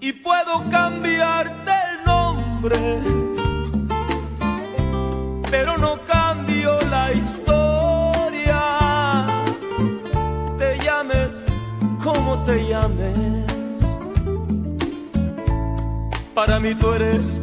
y puedo cambiarte el nombre, pero no cambio la historia. Te llames como te llames, para mí tú eres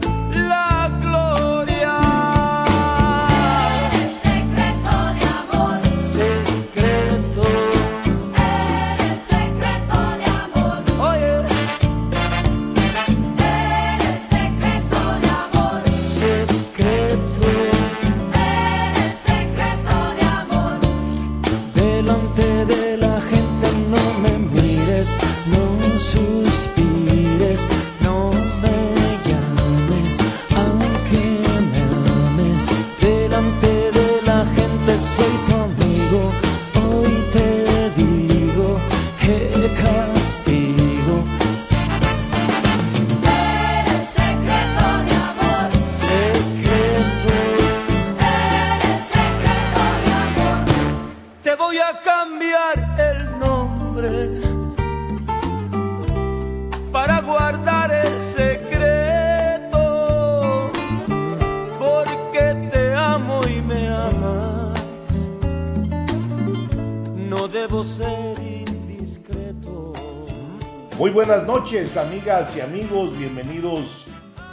buenas noches, amigas y amigos. Bienvenidos,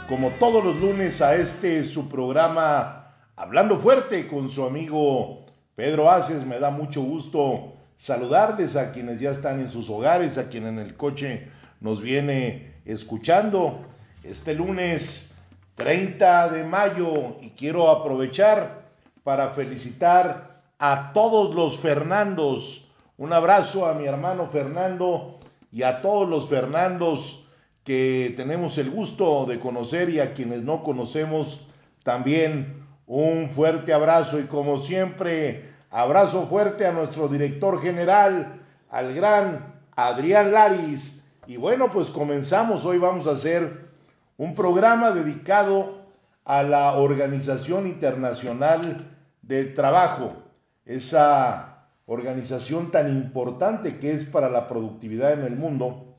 como todos los lunes, a este su programa Hablando Fuerte con su amigo Pedro Aces. Me da mucho gusto saludarles a quienes ya están en sus hogares, a quien en el coche nos viene escuchando. Este lunes 30 de mayo y quiero aprovechar para felicitar a todos los Fernandos. Un abrazo a mi hermano Fernando y a todos los Fernandos que tenemos el gusto de conocer y a quienes no conocemos también un fuerte abrazo y como siempre abrazo fuerte a nuestro director general, al gran Adrián Laris. Y bueno, pues comenzamos, hoy vamos a hacer un programa dedicado a la Organización Internacional del Trabajo, esa organización tan importante que es para la productividad en el mundo,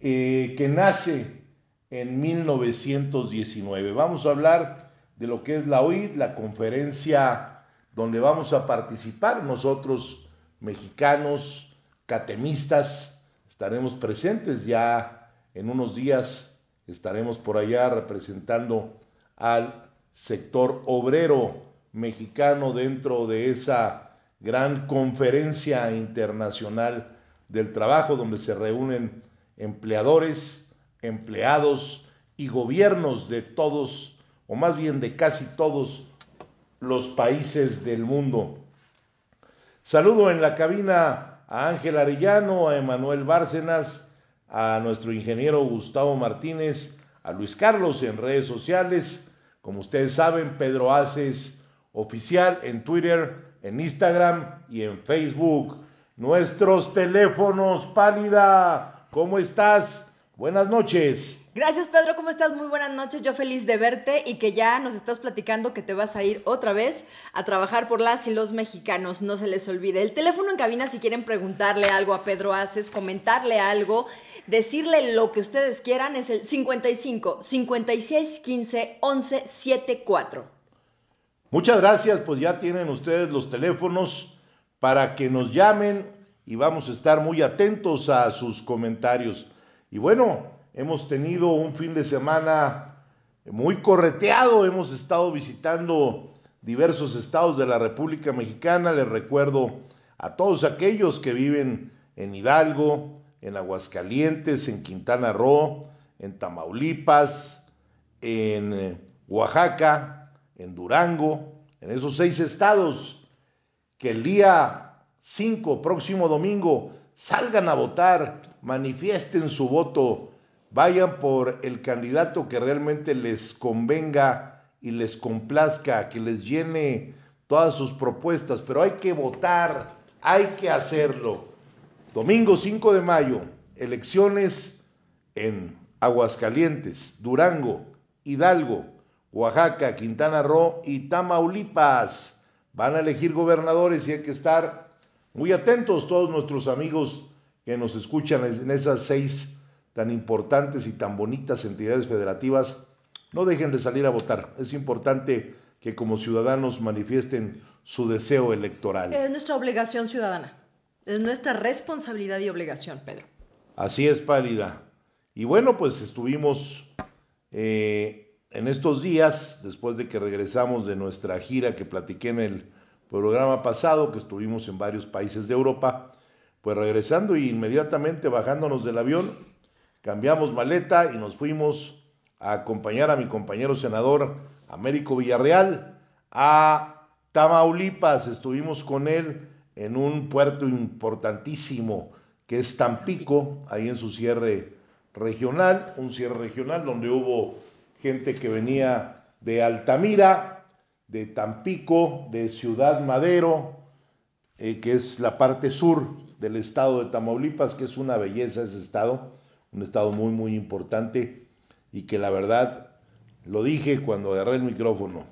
eh, que nace en 1919. Vamos a hablar de lo que es la OIT, la conferencia donde vamos a participar nosotros, mexicanos, catemistas, estaremos presentes ya en unos días, estaremos por allá representando al sector obrero mexicano dentro de esa gran conferencia internacional del trabajo donde se reúnen empleadores, empleados y gobiernos de todos, o más bien de casi todos los países del mundo. Saludo en la cabina a Ángel Arellano, a Emanuel Bárcenas, a nuestro ingeniero Gustavo Martínez, a Luis Carlos en redes sociales. Como ustedes saben, Pedro Aces oficial en Twitter, en Instagram y en Facebook. Nuestros teléfonos, Pálida, ¿cómo estás? Buenas noches. Gracias Pedro, ¿cómo estás? Muy buenas noches, yo feliz de verte y que ya nos estás platicando que te vas a ir otra vez a trabajar por las y los mexicanos, no se les olvide. El teléfono en cabina si quieren preguntarle algo a Pedro Aces, comentarle algo, decirle lo que ustedes quieran es el 55 56 15 11 74. Muchas gracias, pues ya tienen ustedes los teléfonos para que nos llamen y vamos a estar muy atentos a sus comentarios. Y bueno, hemos tenido un fin de semana muy correteado, hemos estado visitando diversos estados de la República Mexicana, les recuerdo a todos aquellos que viven en Hidalgo, en Aguascalientes, en Quintana Roo, en Tamaulipas, en eh, Oaxaca, en Durango, en esos seis estados, que el día 5, próximo domingo, salgan a votar, manifiesten su voto, vayan por el candidato que realmente les convenga y les complazca, que les llene todas sus propuestas, pero hay que votar, hay que hacerlo. Domingo 5 de mayo, elecciones en Aguascalientes, Durango, Hidalgo, Oaxaca, Quintana Roo y Tamaulipas. Van a elegir gobernadores y hay que estar muy atentos todos nuestros amigos que nos escuchan en esas seis tan importantes y tan bonitas entidades federativas. No dejen de salir a votar. Es importante que como ciudadanos manifiesten su deseo electoral. Es nuestra obligación ciudadana. Es nuestra responsabilidad y obligación, Pedro. Así es, pálida. Y bueno, pues estuvimos eh, en estos días, después de que regresamos de nuestra gira que platiqué en el programa pasado, que estuvimos en varios países de Europa, pues regresando y inmediatamente bajándonos del avión, cambiamos maleta y nos fuimos a acompañar a mi compañero senador Américo Villarreal a Tamaulipas. Estuvimos con él en un puerto importantísimo que es Tampico, ahí en su cierre regional, un cierre regional donde hubo gente que venía de Altamira, de Tampico, de Ciudad Madero, eh, que es la parte sur del estado de Tamaulipas, que es una belleza ese estado, un estado muy, muy importante y que la verdad, lo dije cuando agarré el micrófono,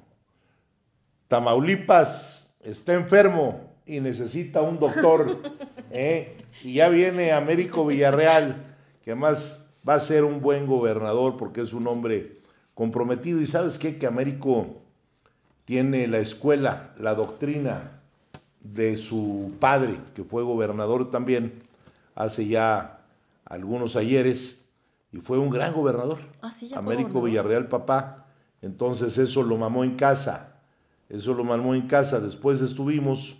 Tamaulipas está enfermo y necesita un doctor, ¿eh? y ya viene Américo Villarreal, que además va a ser un buen gobernador porque es un hombre comprometido. Y sabes qué, que Américo tiene la escuela, la doctrina de su padre, que fue gobernador también hace ya algunos ayeres, y fue un gran gobernador. Ah, sí, ya fue Américo. Villarreal, papá. Entonces eso lo mamó en casa, eso lo mamó en casa. Después estuvimos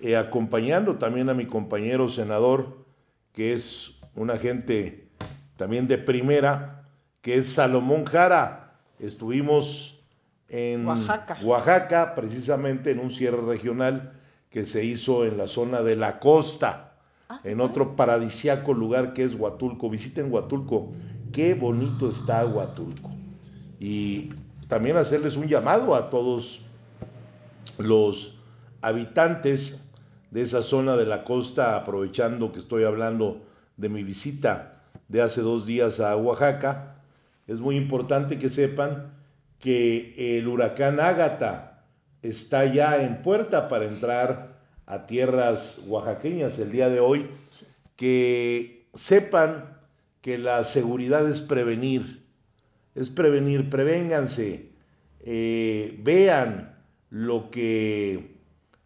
eh, acompañando también a mi compañero senador, que es una gente también de primera, que es Salomón Jara. Estuvimos en Oaxaca. Oaxaca, precisamente en un cierre regional que se hizo en la zona de la costa, Ah, ¿sí en otro paradisiaco lugar que es Huatulco. Visiten Huatulco, qué bonito está Huatulco. Y también hacerles un llamado a todos los habitantes de esa zona de la costa, aprovechando que estoy hablando de mi visita de hace dos días a Oaxaca, es muy importante que sepan que el huracán Ágata está ya en puerta para entrar a tierras oaxaqueñas el día de hoy, que sepan que la seguridad es prevenir, es prevenir, prevénganse, eh, vean lo que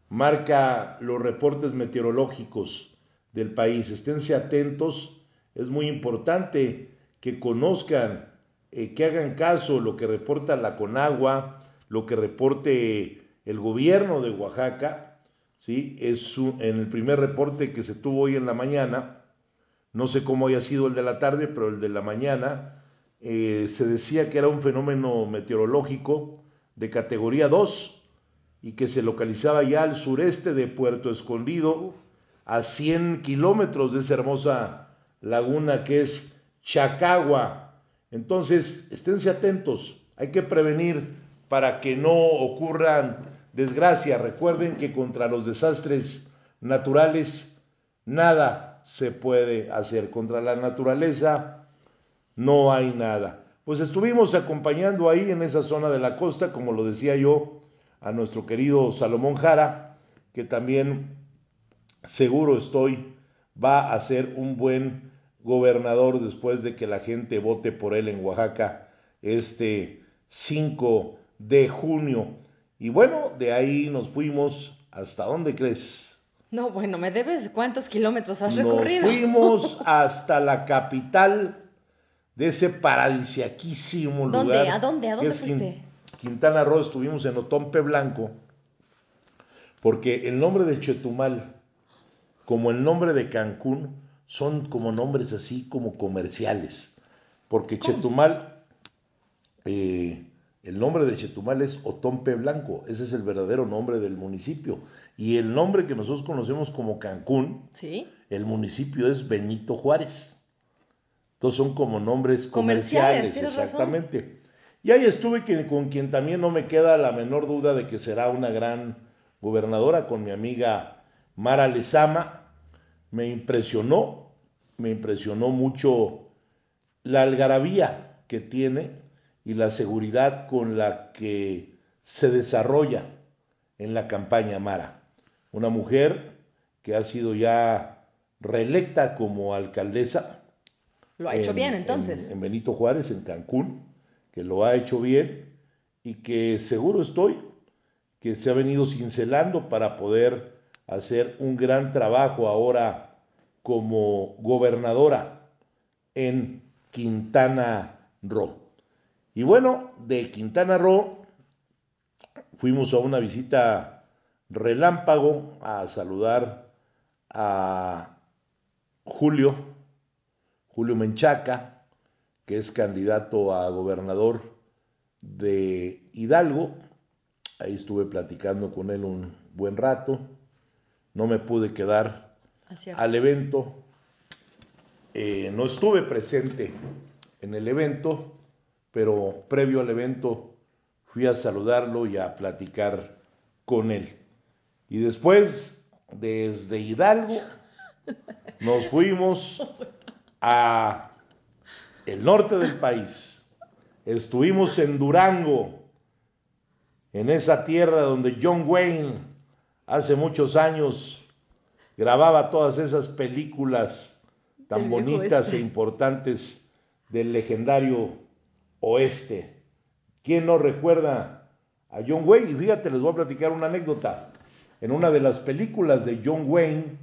marca los reportes meteorológicos del país, esténse atentos, es muy importante que conozcan, eh, que hagan caso lo que reporta la Conagua, lo que reporte el gobierno de Oaxaca, ¿sí? Es un- en el primer reporte que se tuvo hoy en la mañana, no sé cómo haya sido el de la tarde, pero el de la mañana, eh, se decía que era un fenómeno meteorológico de categoría 2 y que se localizaba ya al sureste de Puerto Escondido, a 100 kilómetros de esa hermosa laguna que es Chacagua. Entonces, esténse atentos, hay que prevenir para que no ocurran desgracias. Recuerden que contra los desastres naturales nada se puede hacer. Contra la naturaleza no hay nada. Pues estuvimos acompañando ahí en esa zona de la costa, como lo decía yo, a nuestro querido Salomón Jara, que también seguro estoy va a ser un buen gobernador después de que la gente vote por él en Oaxaca este 5 de junio. Y bueno, de ahí nos fuimos hasta dónde crees? No, bueno, me debes cuántos kilómetros has Nos recorrido. fuimos hasta la capital de ese paradisiaquísimo ¿Dónde? lugar. ¿A dónde? ¿A dónde fuiste? Quintana Roo, estuvimos en Otompe Blanco, porque el nombre de Chetumal, como el nombre de Cancún, son como nombres así como comerciales, porque Chetumal eh, El nombre de Chetumal es Otompe Blanco, ese es el verdadero nombre del municipio. Y el nombre que nosotros conocemos como Cancún, ¿Sí? el municipio es Benito Juárez. Entonces son como nombres Comerciales, comerciales, tienes razón. exactamente. Y ahí estuve que- con quien también no me queda la menor duda de que será una gran gobernadora, con mi amiga Mara Lezama. Me impresionó, me impresionó mucho la algarabía que tiene y la seguridad con la que se desarrolla en la campaña Mara. Una mujer que ha sido ya reelecta como alcaldesa. Lo ha hecho en- bien, entonces. En, en Benito Juárez, en Cancún, que lo ha hecho bien y que seguro estoy que se ha venido cincelando para poder hacer un gran trabajo ahora como gobernadora en Quintana Roo. Y bueno, de Quintana Roo fuimos a una visita relámpago a saludar a Julio, Julio Menchaca, que es candidato a gobernador de Hidalgo. Ahí estuve platicando con él un buen rato. No me pude quedar al evento. Eh, no estuve presente en el evento, pero previo al evento fui a saludarlo y a platicar con él. Y después, desde Hidalgo, nos fuimos a el norte del país. Estuvimos en Durango, en esa tierra donde John Wayne hace muchos años grababa todas esas películas tan bonitas oeste. e importantes del legendario oeste. ¿Quién no recuerda a John Wayne? Y fíjate, les voy a platicar una anécdota. En una de las películas de John Wayne,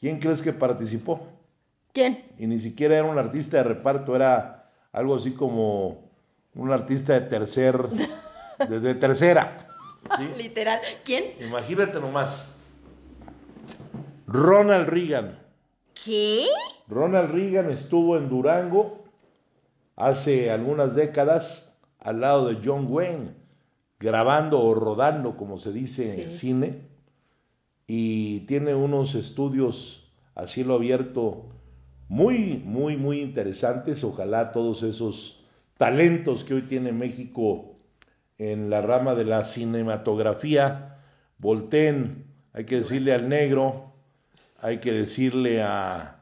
¿quién crees que participó? ¿Quién? y ni siquiera era un artista de reparto, era algo así como un artista de tercer, de, de tercera. ¿Sí? Literal. ¿Quién? Imagínate nomás. Ronald Reagan. ¿Qué? Ronald Reagan estuvo en Durango hace algunas décadas al lado de John Wayne, grabando o rodando, como se dice en el cine, y tiene unos estudios a cielo abierto muy, muy, muy interesantes. Ojalá todos esos talentos que hoy tiene México en la rama de la cinematografía volteen, hay que decirle al negro, hay que decirle a,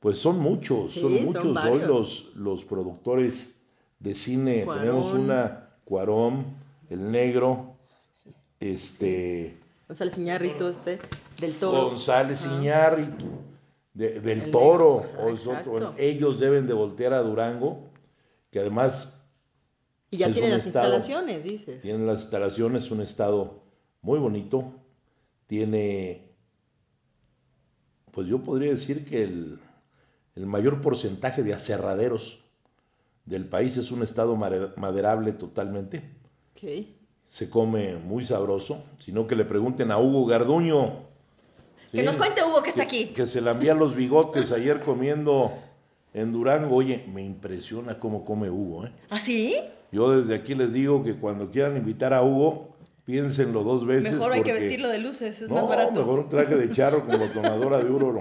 pues son muchos, Sí, son son muchos hoy varios. los, los productores de cine. Cuarón. Tenemos una Cuarón, el negro, este González Iñárritu, este, del toro. González. Iñárritu, de- del El Toro, negro, o. Bueno, ellos deben de voltear a Durango, que además Y ya tiene las estado- instalaciones, dices. tienen las instalaciones, un estado muy bonito, tiene, pues yo podría decir que el, el mayor porcentaje de aserraderos del país es un estado maderable totalmente, Ok. se come muy sabroso, sino que le pregunten a Hugo Garduño. Que nos cuente Hugo que está que, aquí. que se lambía los bigotes ayer comiendo en Durango. Oye, me impresiona cómo come Hugo. ¿eh? ¿Ah, sí? Yo desde aquí les digo que cuando quieran invitar a Hugo, piénsenlo dos veces. Mejor hay que vestirlo de luces, es no, más barato. mejor un traje de charro con botonadora de oro.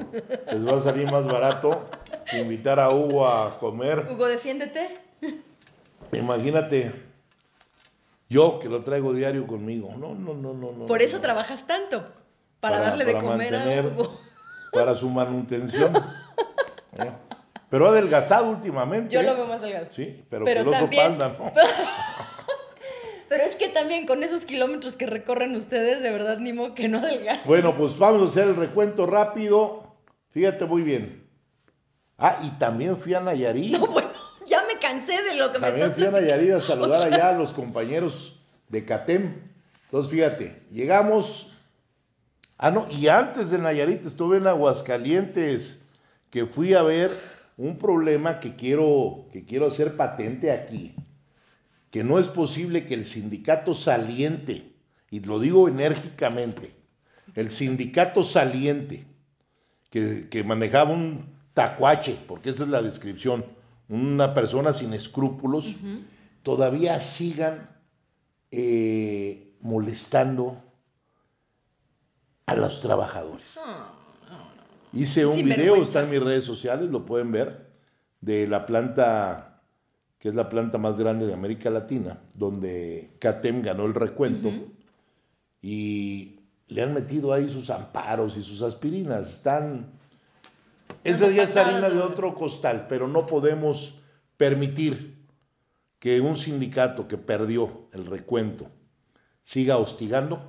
Les va a salir más barato que invitar a Hugo a comer. Hugo, defiéndete. Imagínate, yo que lo traigo diario conmigo. No, no, no, no. no Por no, eso no. trabajas tanto. Para, Para- darle de comer a Hugo. Para su manutención. Pero ha adelgazado últimamente. Yo lo veo más delgado. Sí, pero, Pero el también- panda, ¿no? Pero es que también con esos kilómetros que recorren ustedes, de verdad, ni modo que no adelgace. Bueno, pues vamos a hacer el recuento rápido. Fíjate muy bien. Ah, y también fui a Nayarit. No, bueno, ya me cansé de lo que me También fui a Nayarit a saludar allá a los compañeros de CATEM. Entonces, fíjate, llegamos. Ah, no, y antes de Nayarit estuve en Aguascalientes, que fui a ver un problema que quiero, que quiero hacer patente aquí. Que no es posible que el sindicato saliente, y lo digo enérgicamente, el sindicato saliente, que, que manejaba un tacuache, porque esa es la descripción, una persona sin escrúpulos, todavía sigan eh, molestando a los trabajadores. Hice un video, está en mis redes sociales, lo pueden ver, de la planta, que es la planta más grande de América Latina, donde CATEM ganó el recuento y le han metido ahí sus amparos y sus aspirinas. Están. Ese día es harina de otro costal, pero no podemos permitir que un sindicato que perdió el recuento siga hostigando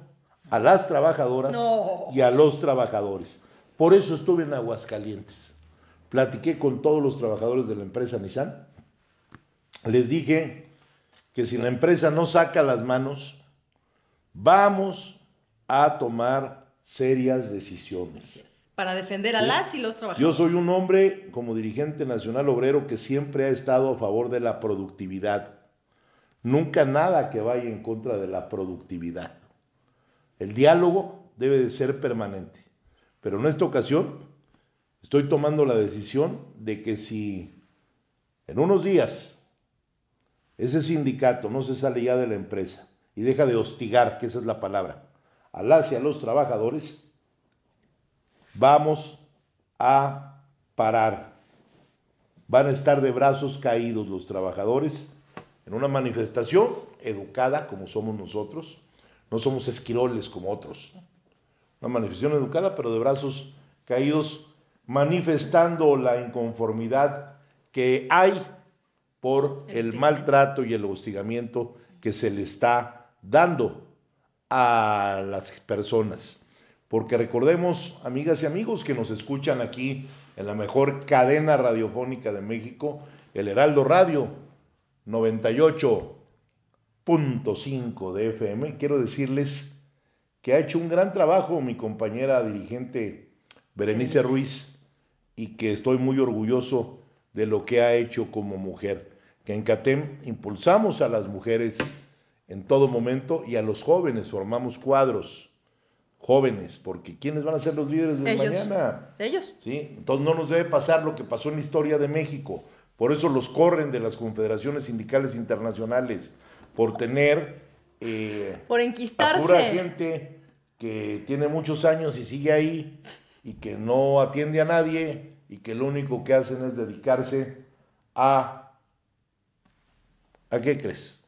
a las trabajadoras No. y a los trabajadores. Por eso estuve en Aguascalientes. Platiqué con todos los trabajadores de la empresa Nissan. Les dije que si la empresa no saca las manos, vamos a tomar serias decisiones. Para defender a las y los trabajadores. Yo soy un hombre como dirigente nacional obrero que siempre ha estado a favor de la productividad. Nunca nada que vaya en contra de la productividad. El diálogo debe de ser permanente. Pero en esta ocasión estoy tomando la decisión de que si en unos días ese sindicato no se sale ya de la empresa y deja de hostigar, que esa es la palabra, a las y a los trabajadores, vamos a parar. Van a estar de brazos caídos los trabajadores en una manifestación educada como somos nosotros. No somos esquiroles como otros. Una manifestación educada, pero de brazos caídos, manifestando la inconformidad que hay por El maltrato y el hostigamiento que se le está dando a las personas. Porque recordemos, amigas y amigos que nos escuchan aquí en la mejor cadena radiofónica de México, el Heraldo Radio 98.5 de FM, quiero decirles que ha hecho un gran trabajo mi compañera dirigente Berenice. Ruiz y que estoy muy orgulloso de lo que ha hecho como mujer. Que en CATEM impulsamos a las mujeres en todo momento y a los jóvenes, formamos cuadros jóvenes, porque ¿quiénes van a ser los líderes de Ellos. mañana? Ellos. ¿sí? Entonces no nos debe pasar lo que pasó en la historia de México. Por eso los corren de las confederaciones sindicales internacionales, por tener eh, Por a enquistarse. pura gente que tiene muchos años y sigue ahí y que no atiende a nadie y que lo único que hacen es dedicarse a... ¿A qué crees?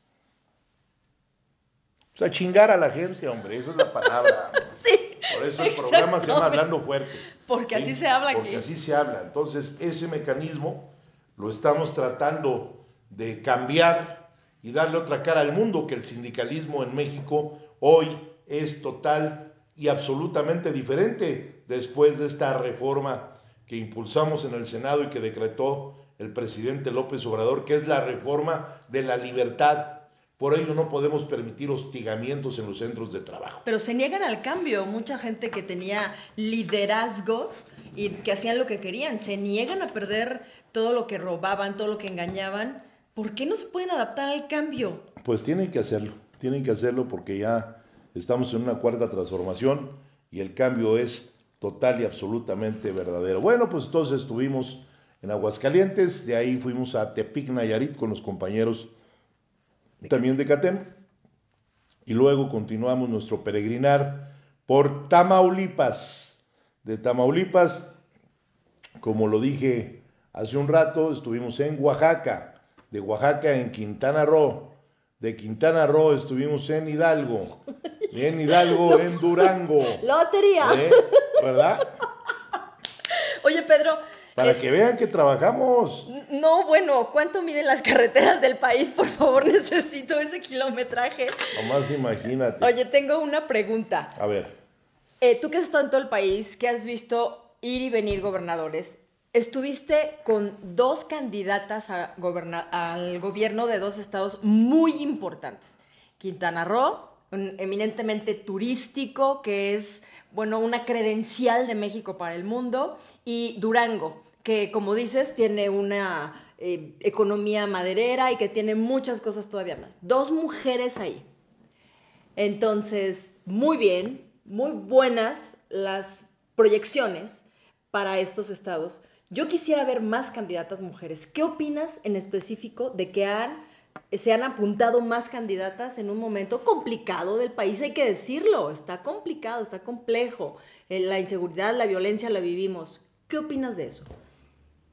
O sea, chingar a la gente, hombre, esa es la palabra. Sí. Por eso el programa se llama. Hablando Fuerte. Porque ¿sí? así se habla Porque aquí. así se habla. Entonces, ese mecanismo lo estamos tratando de cambiar y darle otra cara al mundo, que el sindicalismo en México hoy es total y absolutamente diferente después de esta reforma que impulsamos en el Senado y que decretó el presidente López Obrador, que es la reforma de la libertad. Por ello no podemos permitir hostigamientos en los centros de trabajo. Pero se niegan al cambio. Mucha gente que tenía liderazgos y que hacían lo que querían, se niegan a perder todo lo que robaban, todo lo que engañaban. ¿Por qué no se pueden adaptar al cambio? Pues tienen que hacerlo, tienen que hacerlo porque ya estamos en una cuarta transformación y el cambio es total y absolutamente verdadero. Bueno, pues entonces estuvimos en Aguascalientes, de ahí fuimos a Tepic, Nayarit con los compañeros también de CATEM y luego continuamos nuestro peregrinar por Tamaulipas. De Tamaulipas, como lo dije hace un rato, estuvimos en Oaxaca, de Oaxaca en Quintana Roo, de Quintana Roo estuvimos en Hidalgo, y en Hidalgo en Durango, ¡Lotería! ¿eh? ¿verdad? Oye, Pedro. Para es- que vean que trabajamos. No, bueno, ¿cuánto miden las carreteras del país? Por favor, necesito ese kilometraje. Nomás imagínate. Oye, tengo una pregunta. A ver, Eh, tú que has estado en todo el país, que has visto ir y venir gobernadores, estuviste con dos candidatas al gobierno de dos estados muy importantes. Quintana Roo, eminentemente turístico, que es, bueno, una credencial de México para el mundo, y Durango, que como dices, tiene una eh, economía maderera y que tiene muchas cosas todavía más. Dos mujeres ahí. Entonces, muy bien, muy buenas las proyecciones para estos estados. Yo quisiera ver más candidatas mujeres. ¿Qué opinas en específico de que han se han apuntado más candidatas en un momento complicado del país, hay que decirlo, está complicado, está complejo. Eh, La inseguridad, la violencia la vivimos. ¿Qué opinas de eso?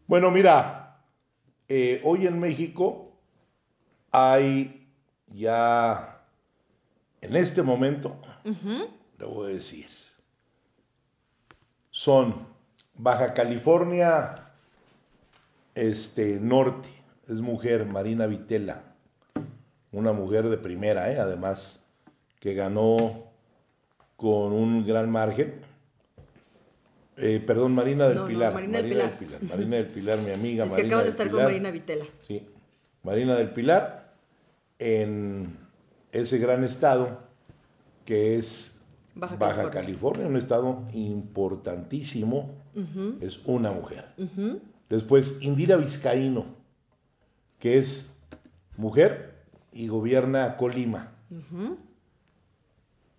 Bueno, mira, eh, hoy en México hay ya, en este momento, te voy a decir, son Baja California este, Norte, es mujer, Marina Vitela, una mujer de primera, ¿eh? además, que ganó con un gran margen. Eh, perdón, Marina del No, no, Pilar. Marina del Pilar. Marina del Pilar, mi amiga. Es que Marina acabas de estar con. Marina Vitela. Sí, Marina del Pilar, en ese gran estado que es Baja Baja, California. California. un estado importantísimo, Es una mujer. Después Indira Vizcaíno, que es mujer y gobierna Colima.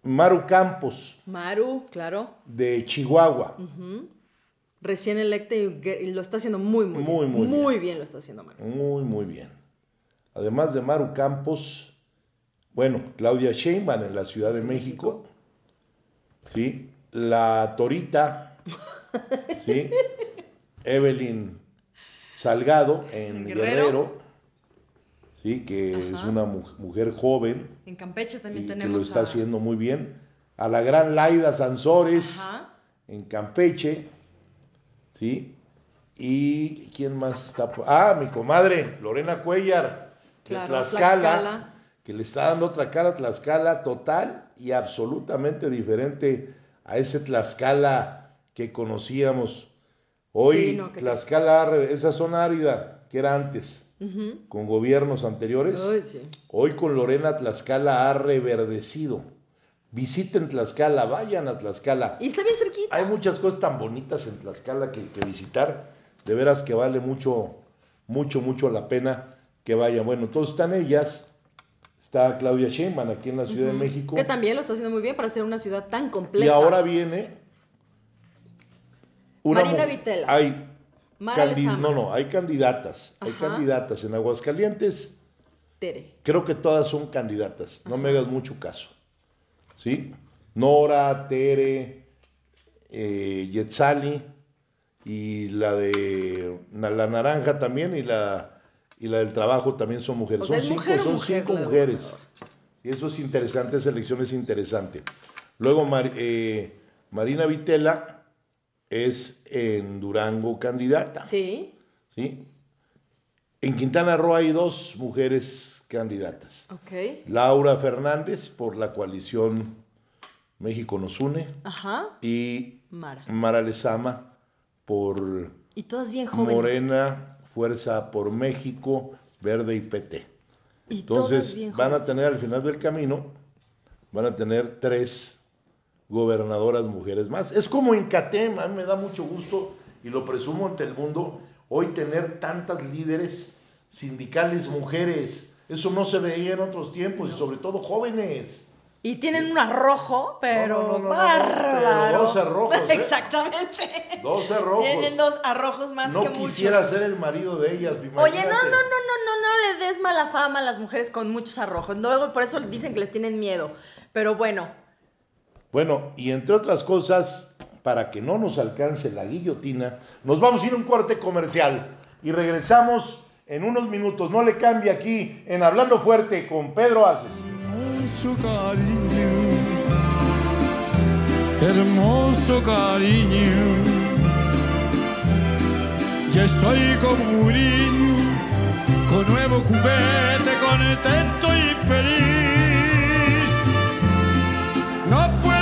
Maru Campos, Maru, claro. de Chihuahua. Recién electa y, lo está haciendo muy, muy, Muy, bien. muy bien lo está haciendo Maru. Muy, muy bien. Además de Maru Campos, bueno, Claudia Sheinbaum en la Ciudad de México, ¿sí? La Torita, ¿sí? Evelyn Salgado en Guerrero, Guerrero. ¿sí? Que es una mu- mujer joven En Campeche y también que lo está a- haciendo muy bien. A la gran Laida Sansores Ajá. en Campeche, ¿sí? ¿Y quién más está? Ah, mi comadre, Lorena Cuellar, de Tlaxcala, Tlaxcala. que le está dando otra cara a Tlaxcala total y absolutamente diferente a ese Tlaxcala que conocíamos. Hoy, Sí, no, que- Tlaxcala, esa zona árida que era antes, con gobiernos anteriores, sí. Hoy con Lorena Tlaxcala ha reverdecido. Visiten Tlaxcala, vayan a Tlaxcala. Y está bien cerquita. Hay muchas cosas tan bonitas en Tlaxcala que, que visitar. De veras que vale mucho, mucho, mucho la pena que vayan. Bueno, todos están ellas. Está Claudia Sheinbaum aquí en la Ciudad de México. Que también lo está haciendo muy bien para ser una ciudad tan compleja. Y ahora viene Marina Vitela. Hay no, no, hay candidatas. Hay candidatas en Aguascalientes. Tere. Creo que todas son candidatas, no me hagas mucho caso. ¿Sí? Nora, Tere, eh, Yetzali y la de la naranja también y la y la del trabajo también son mujeres. O sea, son ¿es cinco, mujer son mujer cinco mujeres. Y eso es interesante, esa elección es interesante. Luego Mar- eh, Marina Vitela es en Durango candidata. Sí. ¿sí? En Quintana Roo hay dos mujeres candidatas. Ok. Laura Fernández por la coalición México nos une Ajá. y Mara. Mara Lezama por Y todas bien jóvenes. Morena, Fuerza por México, Verde y PT. Y todas Entonces van a tener al final del camino, van a tener tres gobernadoras mujeres más. Es como en CATEM, a mí me da mucho gusto y lo presumo ante el mundo, hoy tener tantas líderes sindicales mujeres. Eso no se veía en otros tiempos y sobre todo jóvenes. Y tienen un arrojo, pero No, no, no, no, no, bárbaro. pero dos arrojos, ¿eh? Exactamente. 12 rojos. Tienen dos arrojos más que no quisiera muchos. ser el marido de ellas. Oye, no, no, no, no, no, no le des mala fama a las mujeres con muchos arrojos. Luego por eso dicen que les tienen miedo. Pero bueno, Bueno, y entre otras cosas, para que no nos alcance la guillotina, nos vamos a ir a un corte comercial y regresamos en unos minutos. No le cambie aquí en Hablando Fuerte con Pedro Aces. hermoso cariño, hermoso cariño. Ya estoy como un niño, con nuevo juguete, contento y feliz. No puedo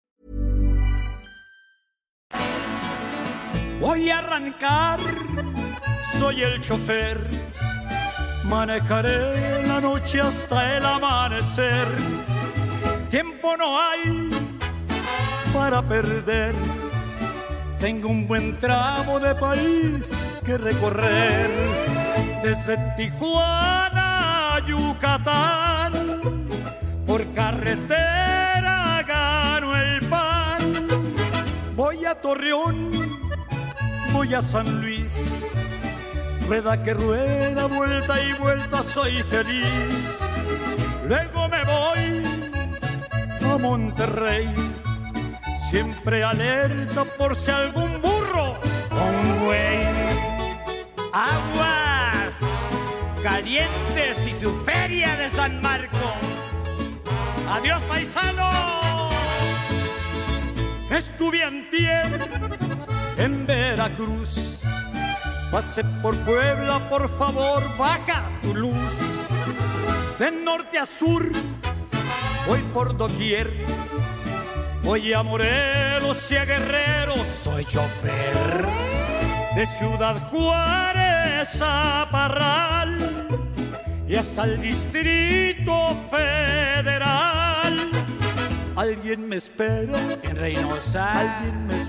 Voy a arrancar, soy el chofer. Manejaré la noche hasta el amanecer. Tiempo no hay para perder. Tengo un buen tramo de país que recorrer. Desde Tijuana a Yucatán, por carretera gano el pan. Voy a Torreón voy a San Luis. Rueda que rueda, vuelta y vuelta, soy feliz. Luego me voy a Monterrey, siempre alerta por si algún burro un güey. Aguas calientes y su feria de San Marcos. Adiós, paisanos. Estuve antier en Veracruz. Pasé por Puebla, por favor, baja tu luz. De norte a sur, voy por doquier. Voy a Morelos y a Guerrero, soy chofer. De Ciudad Juárez a Parral y hasta el Distrito Federal. Alguien me espera En Reynosa, Alguien me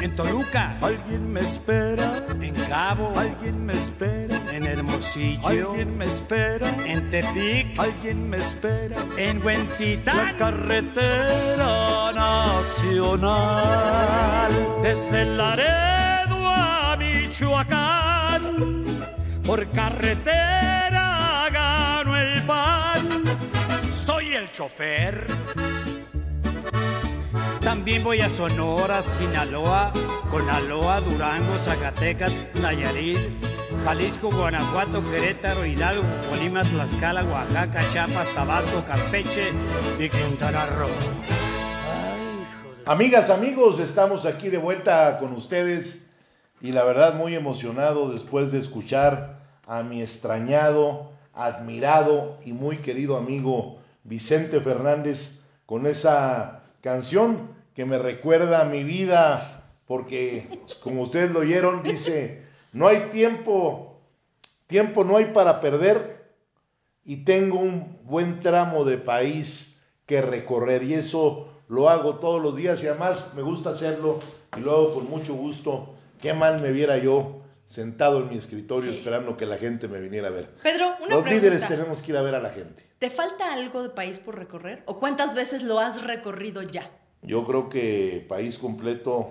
en Toluca, alguien me espera, en Cabo, alguien me espera, en Hermosillo, alguien me espera, en Tepic, alguien me espera. en La Huentitán, carretera nacional, desde Laredo a Michoacán, por carretera gano el pan. Soy el chofer. También voy a Sonora, Sinaloa, Conaloa, Durango, Zacatecas, Nayarit, Jalisco, Guanajuato, Querétaro, Hidalgo, Colima, Tlaxcala, Oaxaca, Chiapas, Tabasco, Campeche y Quintana Roo. Amigas, amigos, estamos aquí de vuelta con ustedes y la verdad muy emocionado después de escuchar a mi extrañado, admirado y muy querido amigo Vicente Fernández con esa canción que me recuerda a mi vida porque como ustedes lo oyeron dice, no hay tiempo, tiempo no hay para perder y tengo un buen tramo de país que recorrer y eso lo hago todos los días y además me gusta hacerlo y lo hago con mucho gusto. Qué mal me viera yo sentado en mi escritorio Sí. esperando que la gente me viniera a ver. Pedro, una Los pregunta. líderes tenemos que ir a ver a la gente. ¿Te falta algo de país por recorrer? ¿O cuántas veces lo has recorrido ya? Yo creo que país completo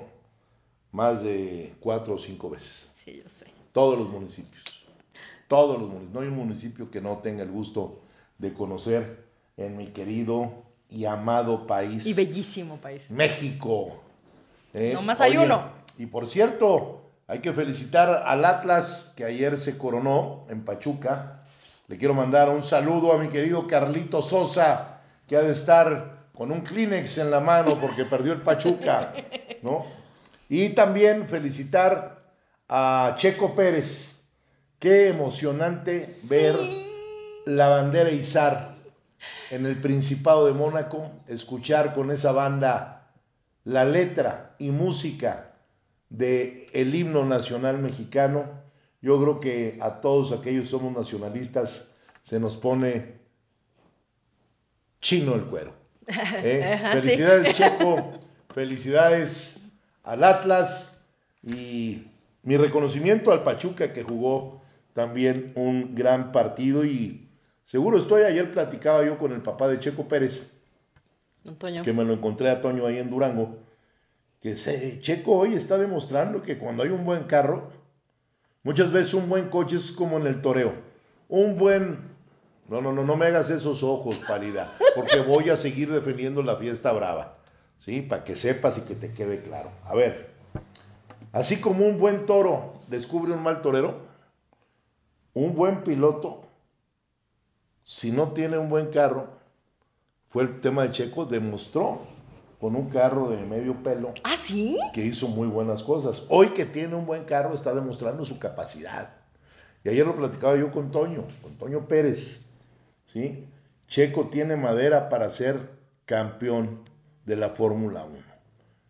más de cuatro o cinco veces. Sí, yo sé. Todos los municipios. Todos los municipios. No hay un municipio que no tenga el gusto de conocer en mi querido y amado país. Y bellísimo país. México. ¿eh? Nomás hay Oye, uno. Y por cierto, hay que felicitar al Atlas que ayer se coronó en Pachuca. Le quiero mandar un saludo a mi querido Carlito Sosa, que ha de estar con un Kleenex en la mano porque perdió el Pachuca, ¿no? Y también felicitar a Checo Pérez. Qué emocionante ver la bandera izar en el Principado de Mónaco, escuchar con esa banda la letra y música de el himno nacional mexicano, yo creo que a todos aquellos que somos nacionalistas se nos pone chino el cuero. ¿Eh? Ajá, sí. Felicidades Checo, felicidades al Atlas y mi reconocimiento al Pachuca que jugó también un gran partido y seguro estoy, ayer platicaba yo con el papá de Checo Pérez, Antonio. que me lo encontré a Toño ahí en Durango, que se- Checo hoy está demostrando que cuando hay un buen carro, muchas veces un buen coche es como en el toreo, un buen... No, no, no, no me hagas esos ojos, pálida, porque voy a seguir defendiendo la fiesta brava, ¿sí? Para que sepas y que te quede claro. A ver, así como un buen toro descubre un mal torero, un buen piloto, si no tiene un buen carro, fue el tema de Checo, demostró con un carro de medio pelo ¿Ah, sí? que hizo muy buenas cosas. Hoy que tiene un buen carro está demostrando su capacidad. Y ayer lo platicaba yo con Toño, con Toño Pérez. ¿Sí? Checo tiene madera para ser campeón de la Fórmula 1.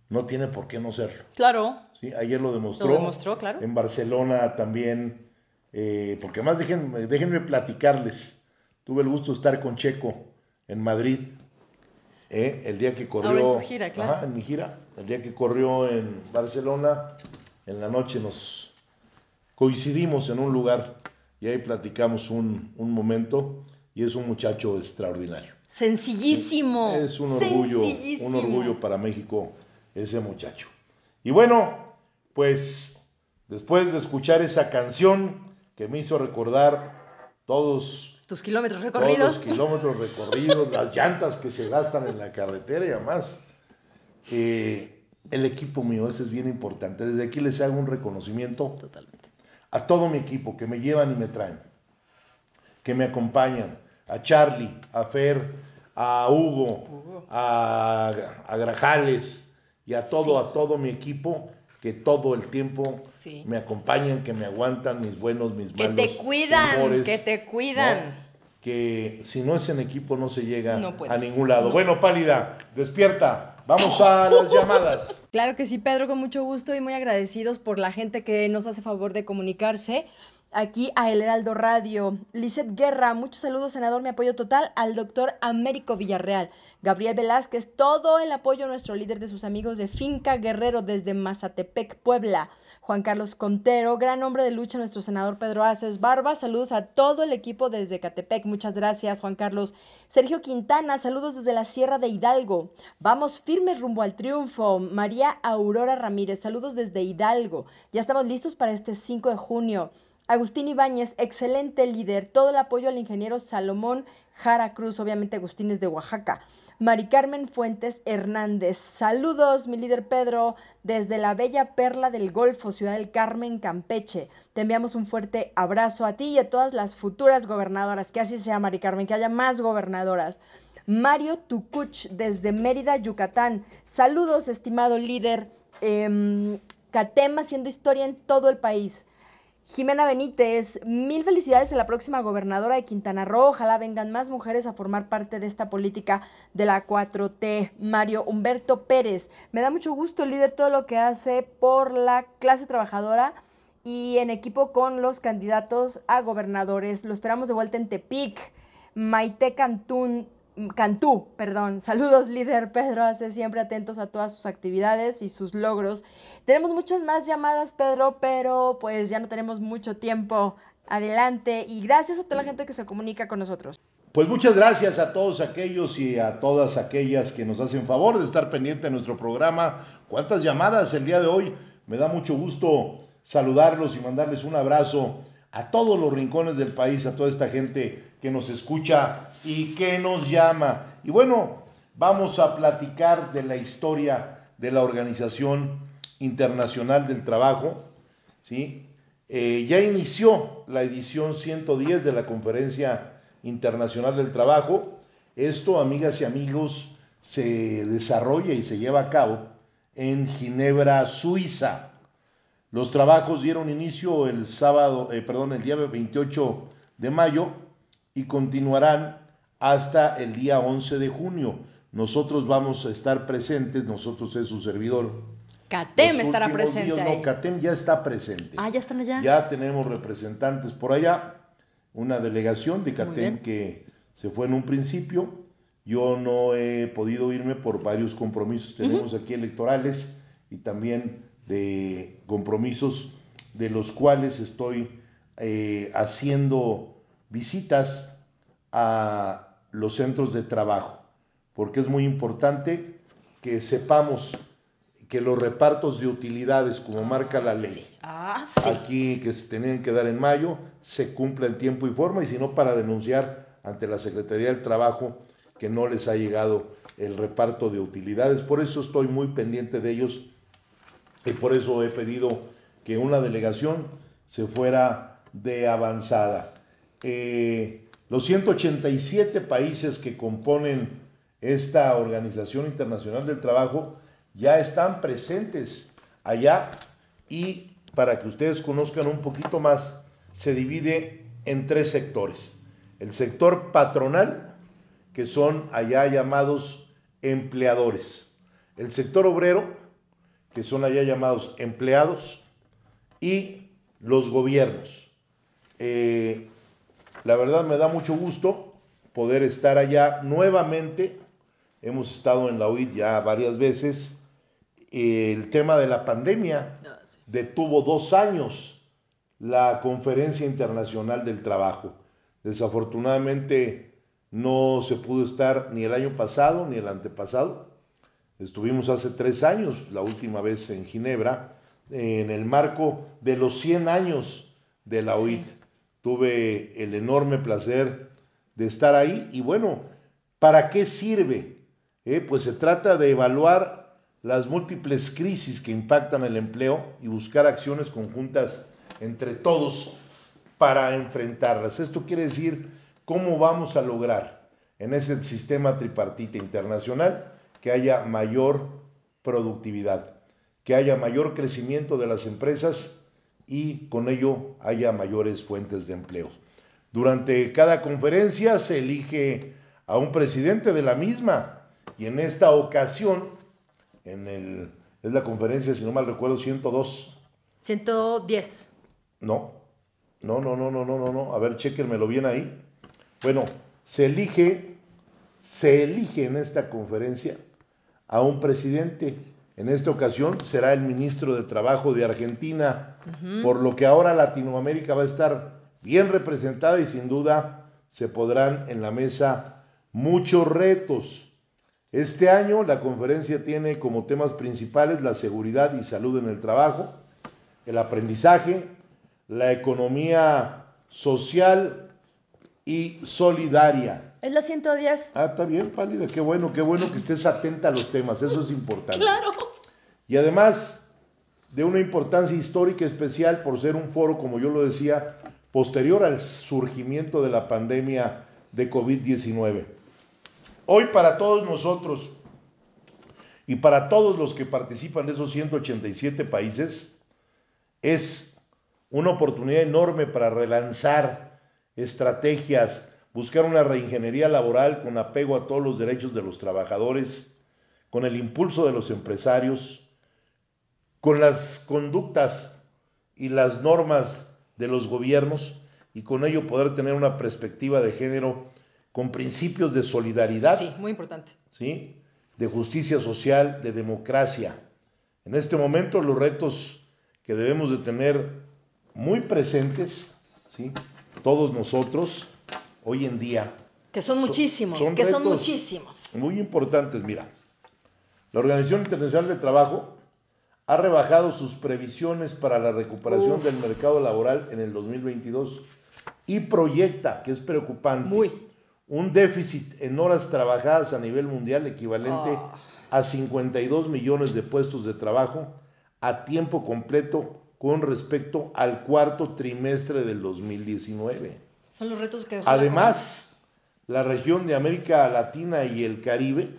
No tiene por qué no serlo. Claro. ¿sí? Ayer lo demostró. Lo demostró, claro. En Barcelona también. eh, porque más déjenme, déjenme platicarles. Tuve el gusto de estar con Checo en Madrid. eh, el día que corrió. Ahora en tu gira, claro. Ajá, en mi gira. El día que corrió en Barcelona. En la noche nos coincidimos en un lugar y ahí platicamos un, un momento. Y es un muchacho extraordinario. Sencillísimo. Es un orgullo, un orgullo para México ese muchacho. Y bueno, pues después de escuchar esa canción que me hizo recordar todos, Tus kilómetros todos recorridos. los kilómetros recorridos, las llantas que se gastan en la carretera y además eh, el equipo mío, ese es bien importante. Desde aquí les hago un reconocimiento Totalmente. a todo mi equipo que me llevan y me traen, que me acompañan, a Charlie, a Fer, a Hugo, a, a Grajales y a todo, Sí. a todo mi equipo que todo el tiempo Sí. me acompañan, que me aguantan mis buenos, mis Que malos. te cuidan, humores, que te cuidan. ¿no? Que si no es en equipo no se llega No puedes, a ningún lado. no. Bueno, Pálida, despierta. Vamos a las llamadas. Claro que sí, Pedro, con mucho gusto y muy agradecidos por la gente que nos hace favor de comunicarse aquí a El Heraldo Radio. Lizeth Guerra, muchos saludos, senador, mi apoyo total al doctor Américo Villarreal. Gabriel Velázquez, todo el apoyo nuestro líder de sus amigos de Finca Guerrero desde Mazatepec, Puebla. Juan Carlos Contero, gran hombre de lucha, nuestro senador Pedro Aces Barba. Saludos a todo el equipo desde Catepec. Muchas gracias, Juan Carlos. Sergio Quintana, saludos desde la Sierra de Hidalgo. Vamos firmes rumbo al triunfo. María Aurora Ramírez, saludos desde Hidalgo. Ya estamos listos para este 5 de junio. Agustín Ibáñez, excelente líder. Todo el apoyo al ingeniero Salomón Jara Cruz, obviamente Agustín es de Oaxaca. Mari Carmen Fuentes Hernández. Saludos, mi líder Pedro, desde la bella perla del Golfo, Ciudad del Carmen, Campeche. Te enviamos un fuerte abrazo a ti y a todas las futuras gobernadoras. Que así sea, Mari Carmen, que haya más gobernadoras. Mario Tucuch, desde Mérida, Yucatán. Saludos, estimado líder. Em, Catema haciendo historia en todo el país. Jimena Benítez, mil felicidades a la próxima gobernadora de Quintana Roo. Ojalá vengan más mujeres a formar parte de esta política de la 4T. Mario Humberto Pérez, me da mucho gusto, líder, todo lo que hace por la clase trabajadora y en equipo con los candidatos a gobernadores. Lo esperamos de vuelta en Tepic. Maite Cantún, Cantú, perdón. Saludos, líder Pedro, hace siempre atentos a todas sus actividades y sus logros. Tenemos muchas más llamadas, Pedro, pero pues ya no tenemos mucho tiempo. Adelante y gracias a toda la gente que se comunica con nosotros. Pues muchas gracias a todos aquellos y a todas aquellas que nos hacen favor de estar pendiente de nuestro programa. ¿Cuántas llamadas el día de hoy? Me da mucho gusto saludarlos y mandarles un abrazo a todos los rincones del país, a toda esta gente que nos escucha y que nos llama. Y bueno, vamos a platicar de la historia de la Organización Internacional del Trabajo, ¿sí? Eh, ya inició la edición 110 de la Conferencia Internacional del Trabajo. Esto, amigas y amigos, se desarrolla y se lleva a cabo en Ginebra, Suiza. Los trabajos dieron inicio el sábado, eh, perdón, el día 28 de mayo y continuarán hasta el día 11 de junio. nosotros vamos a estar presentes, nosotros es su servidor. CATEM estará presente días, ahí. No, CATEM ya está presente. Ah, ya están allá. Ya tenemos representantes por allá, una delegación de. CATEM que se fue en un principio. Yo no he podido irme por varios compromisos que tenemos aquí electorales y también de compromisos de los cuales estoy eh, haciendo visitas a los centros de trabajo, porque es muy importante que sepamos que los repartos de utilidades, como marca la ley, Ah, sí. aquí que se tenían que dar en mayo, se cumpla en tiempo y forma, y si no, para denunciar ante la Secretaría del Trabajo que no les ha llegado el reparto de utilidades. Por eso estoy muy pendiente de ellos y por eso he pedido que una delegación se fuera de avanzada. Eh, los 187 países que componen esta Organización Internacional del Trabajo ya están presentes allá y para que ustedes conozcan un poquito más, se divide en tres sectores. El sector patronal, que son allá llamados empleadores. El sector obrero, que son allá llamados empleados. Y los gobiernos. Eh, la verdad me da mucho gusto poder estar allá nuevamente. Hemos estado en la OIT ya varias veces. El tema de la pandemia Ah, sí. detuvo dos años la Conferencia Internacional del Trabajo. Desafortunadamente no se pudo estar ni el año pasado ni el antepasado. Estuvimos hace tres años, la última vez en Ginebra, en el marco de los 100 años de la OIT. Tuve el enorme placer de estar ahí y bueno, ¿para qué sirve? Eh, pues se trata de evaluar las múltiples crisis que impactan el empleo y buscar acciones conjuntas entre todos para enfrentarlas. Esto quiere decir cómo vamos a lograr en ese sistema tripartita internacional que haya mayor productividad, que haya mayor crecimiento de las empresas y con ello haya mayores fuentes de empleo. Durante cada conferencia se elige a un presidente de la misma y en esta ocasión, en el, es la conferencia, si no mal recuerdo, 102, 110. no, no, no, no, no, no, no, no. A ver, chequenmelo bien ahí. Bueno, se elige, se elige en esta conferencia a un presidente. En esta ocasión será el ministro de Trabajo de Argentina, por lo que ahora Latinoamérica va a estar bien representada y sin duda se podrán en la mesa muchos retos. Este año la conferencia tiene como temas principales la seguridad y salud en el trabajo, el aprendizaje, la economía social y solidaria. Es la 110. Ah, está bien, Pálida, qué bueno, qué bueno que estés atenta a los temas, eso es importante. Claro. Y además de una importancia histórica especial por ser un foro, como yo lo decía, posterior al surgimiento de la pandemia de COVID-19. Hoy para todos nosotros y para todos los que participan de esos 187 países, es una oportunidad enorme para relanzar estrategias, buscar una reingeniería laboral con apego a todos los derechos de los trabajadores, con el impulso de los empresarios, con las conductas y las normas de los gobiernos y con ello poder tener una perspectiva de género con principios de solidaridad, Sí, muy importante. ¿sí? de justicia social, de democracia. En este momento los retos que debemos de tener muy presentes, ¿sí? todos nosotros, hoy en día, Que son muchísimos, son que son retos muchísimos. muy importantes. Mira, la Organización Internacional del Trabajo ha rebajado sus previsiones para la recuperación Uf. del mercado laboral en el 2022 y proyecta, que es preocupante, Muy. Un déficit en horas trabajadas a nivel mundial equivalente Ah. a 52 millones de puestos de trabajo a tiempo completo con respecto al cuarto trimestre del 2019. Son los retos que dejó la Además, la región de América Latina y el Caribe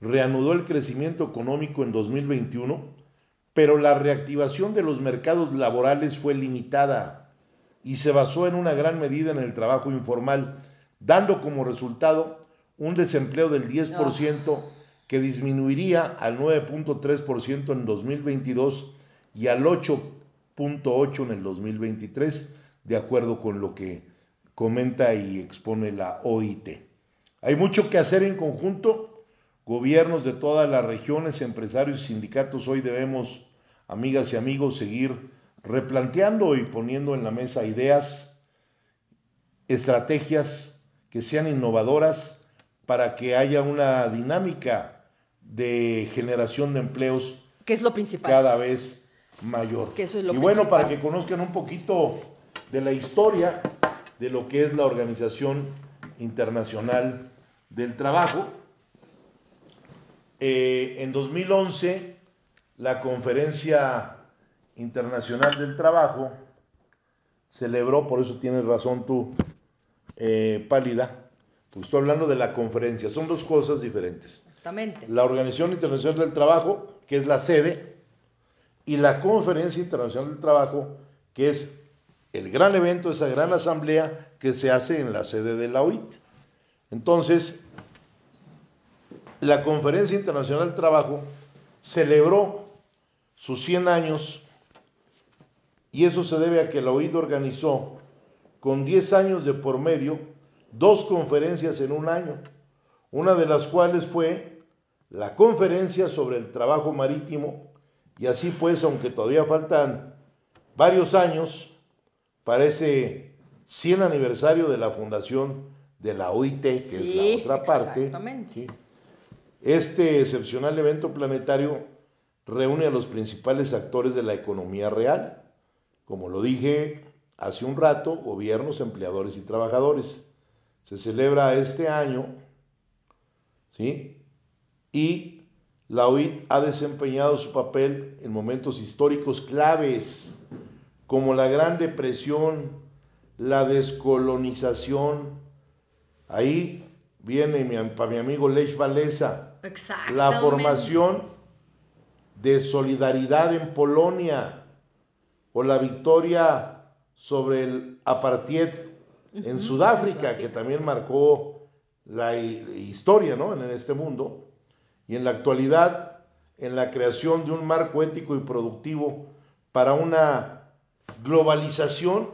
reanudó el crecimiento económico en 2021, pero la reactivación de los mercados laborales fue limitada y se basó en una gran medida en el trabajo informal, dando como resultado un desempleo del 10% que disminuiría al 9.3% en 2022 y al 8.8% en el 2023, de acuerdo con lo que comenta y expone la OIT. Hay mucho que hacer en conjunto. Gobiernos de todas las regiones, empresarios y sindicatos, hoy debemos, amigas y amigos, seguir replanteando y poniendo en la mesa ideas, estrategias que sean innovadoras para que haya una dinámica de generación de empleos Que es lo principal. cada vez mayor. Que eso es lo y bueno, para que conozcan un poquito de la historia de lo que es la Organización Internacional del Trabajo, eh, en 2011 la Conferencia Internacional del Trabajo celebró, por eso tienes razón tú, eh, Pálida, pues estoy hablando de la conferencia, son dos cosas diferentes Exactamente. la Organización Internacional del Trabajo, que es la sede, y la Conferencia Internacional del Trabajo, que es el gran evento, esa gran asamblea que se hace en la sede de la OIT. Entonces, la Conferencia Internacional del Trabajo celebró sus 100 años y eso se debe a que la OIT organizó con 10 años de por medio dos conferencias en un año, una de las cuales fue la conferencia sobre el trabajo marítimo y así pues, aunque todavía faltan varios años para ese 100 aniversario de la fundación de la OIT, que Sí, es la otra parte, este excepcional evento planetario reúne a los principales actores de la economía real, como lo dije hace un rato, gobiernos, empleadores y trabajadores. Se celebra este año, ¿sí? Y la OIT ha desempeñado su papel en momentos históricos claves, como la Gran Depresión, la descolonización. Ahí viene mi, para mi amigo Lech Walesa, Exactamente. la formación de solidaridad en Polonia o la victoria sobre el apartheid en Sudáfrica, que también marcó la hi- historia ¿no? en este mundo, y en la actualidad en la creación de un marco ético y productivo para una globalización,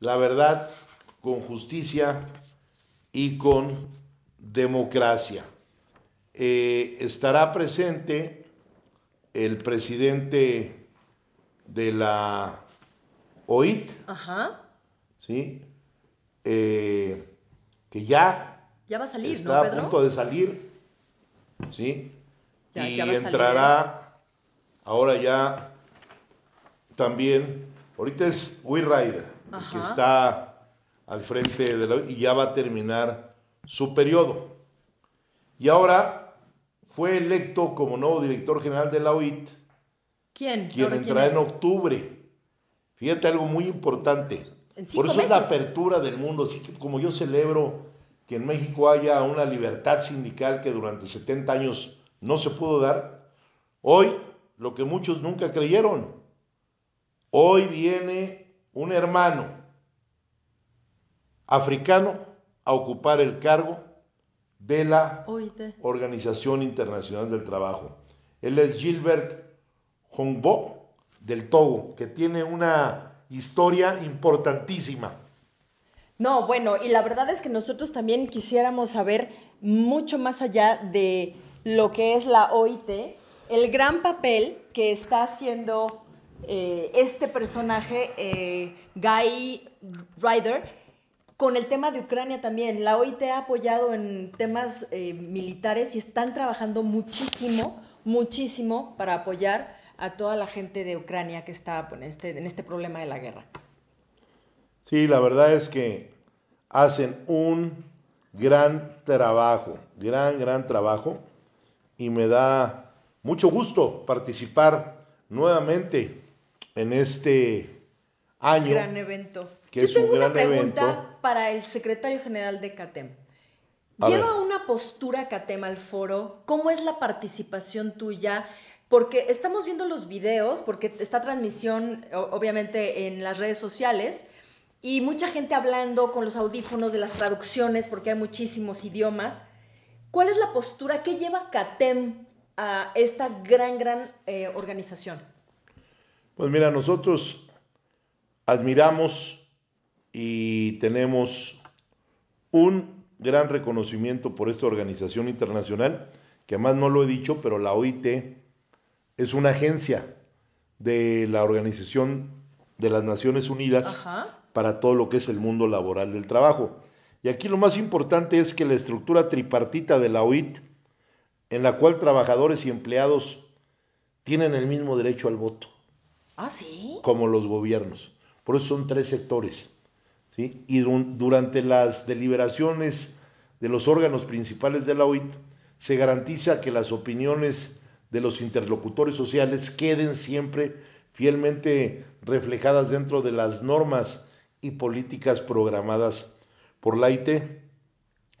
la verdad, con justicia y con democracia. Eh, estará presente el presidente de la OIT, Ajá. ¿sí? Eh, que ya Ya va a salir, está ¿no, a punto de salir, ¿sí? Ya- y ya va a salir, entrará ahora ya también, ahorita es Ryder, el que está al frente de la y ya va a terminar su periodo. Y ahora fue electo como nuevo director general de la OIT, ¿Quién? quien ¿Ahora quién entrará en octubre. Fíjate algo muy importante. Por eso es la apertura del mundo. Así que como yo celebro que en México haya una libertad sindical que durante 70 años no se pudo dar, hoy lo que muchos nunca creyeron, hoy viene un hermano africano a ocupar el cargo de la. Organización Internacional del Trabajo. Él es Gilbert Hongbo del Togo, que tiene una historia importantísima. No, bueno, y la verdad es que nosotros también quisiéramos saber mucho más allá de lo que es la OIT, el gran papel que está haciendo eh, este personaje, eh, Guy Ryder, con el tema de Ucrania también. La OIT ha apoyado en temas eh, militares y están trabajando muchísimo, muchísimo para apoyar a toda la gente de Ucrania que está pues, en este, en este problema de la guerra. Sí, la verdad es que hacen un gran trabajo, gran, gran trabajo, y me da mucho gusto participar nuevamente en este año. Gran evento. que Yo es un tengo una gran pregunta evento. para el secretario general de CATEM. A ¿Lleva ver. una postura CATEM al foro? ¿Cómo es la participación tuya? Porque estamos viendo los videos, porque está transmisión obviamente en las redes sociales y mucha gente hablando con los audífonos de las traducciones, porque hay muchísimos idiomas. ¿Cuál es la postura que lleva CATEM a esta gran, gran eh, organización? Pues mira, nosotros admiramos y tenemos un gran reconocimiento por esta organización internacional, que además no lo he dicho, pero la OIT es una agencia de la Organización de las Naciones Unidas Ajá. para todo lo que es el mundo laboral del trabajo. Y aquí lo más importante es que la estructura tripartita de la OIT, en la cual trabajadores y empleados tienen el mismo derecho al voto Ah, sí. como los gobiernos. Por eso son tres sectores. ¿sí? Y du- durante las deliberaciones de los órganos principales de la OIT se garantiza que las opiniones de los interlocutores sociales queden siempre fielmente reflejadas dentro de las normas y políticas programadas por la IT.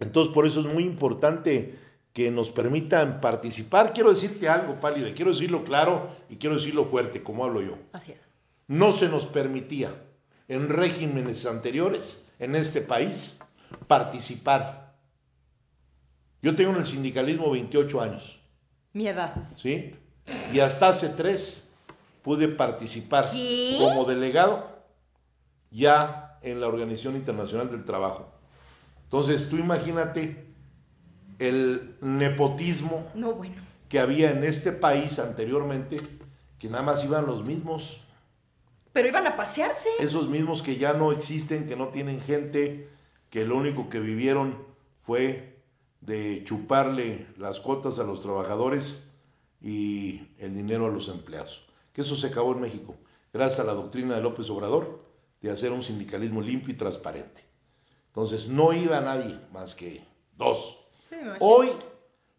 Entonces, por eso es muy importante que nos permitan participar. Quiero decirte algo, Pálida, quiero decirlo claro y quiero decirlo fuerte, como hablo yo. Así es. No se nos permitía en regímenes anteriores en este país participar. Yo tengo en el sindicalismo 28 años, Mi edad. ¿sí? Y hasta hace tres pude participar ¿Qué? como delegado ya en la Organización Internacional del Trabajo. Entonces, tú imagínate el nepotismo No, bueno. que había en este país anteriormente, que nada más iban los mismos, Pero iban a pasearse. esos mismos que ya no existen, que no tienen gente, que lo único que vivieron fue de chuparle las cuotas a los trabajadores y el dinero a los empleados. Que eso se acabó en México, gracias a la doctrina de López Obrador de hacer un sindicalismo limpio y transparente. Entonces no iba nadie más que dos. Sí. Hoy,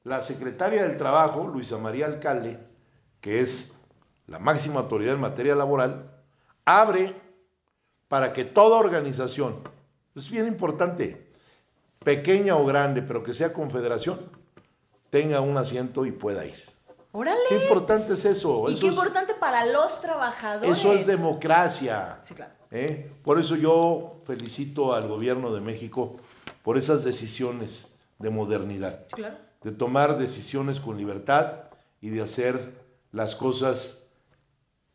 la secretaria del Trabajo, Luisa María Alcalde, que es la máxima autoridad en materia laboral, abre para que toda organización, es bien importante, pequeña o grande, pero que sea confederación, tenga un asiento y pueda ir. Órale. Qué importante es eso. y eso qué es- importante para los trabajadores. eso es democracia. Sí, claro. ¿eh? Por eso yo felicito al gobierno de México por esas decisiones de modernidad, Sí, claro. de tomar decisiones con libertad y de hacer las cosas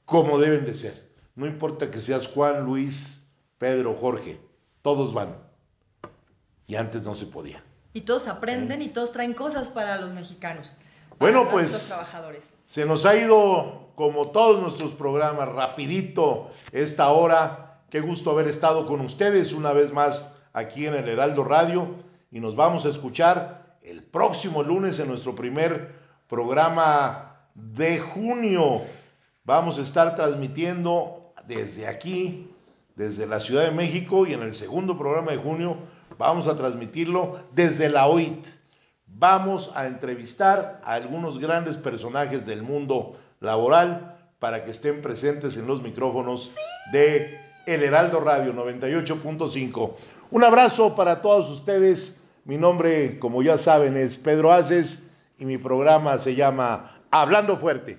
como deben de ser. No importa que seas Juan, Luis, Pedro, Jorge, todos van. Y antes no se podía. Y todos aprenden y todos traen cosas para los mexicanos. para Bueno, pues, trabajadores. Se nos ha ido, como todos nuestros programas, rapidito esta hora. Qué gusto haber estado con ustedes una vez más aquí en el Heraldo Radio y nos vamos a escuchar el próximo lunes en nuestro primer programa de junio. Vamos a estar transmitiendo desde aquí, desde la Ciudad de México y en el segundo programa de junio vamos a transmitirlo desde la OIT vamos a entrevistar a algunos grandes personajes del mundo laboral para que estén presentes en los micrófonos de El Heraldo Radio 98.5. Un abrazo para todos ustedes. Mi nombre, como ya saben, es Pedro Aces y mi programa se llama Hablando Fuerte.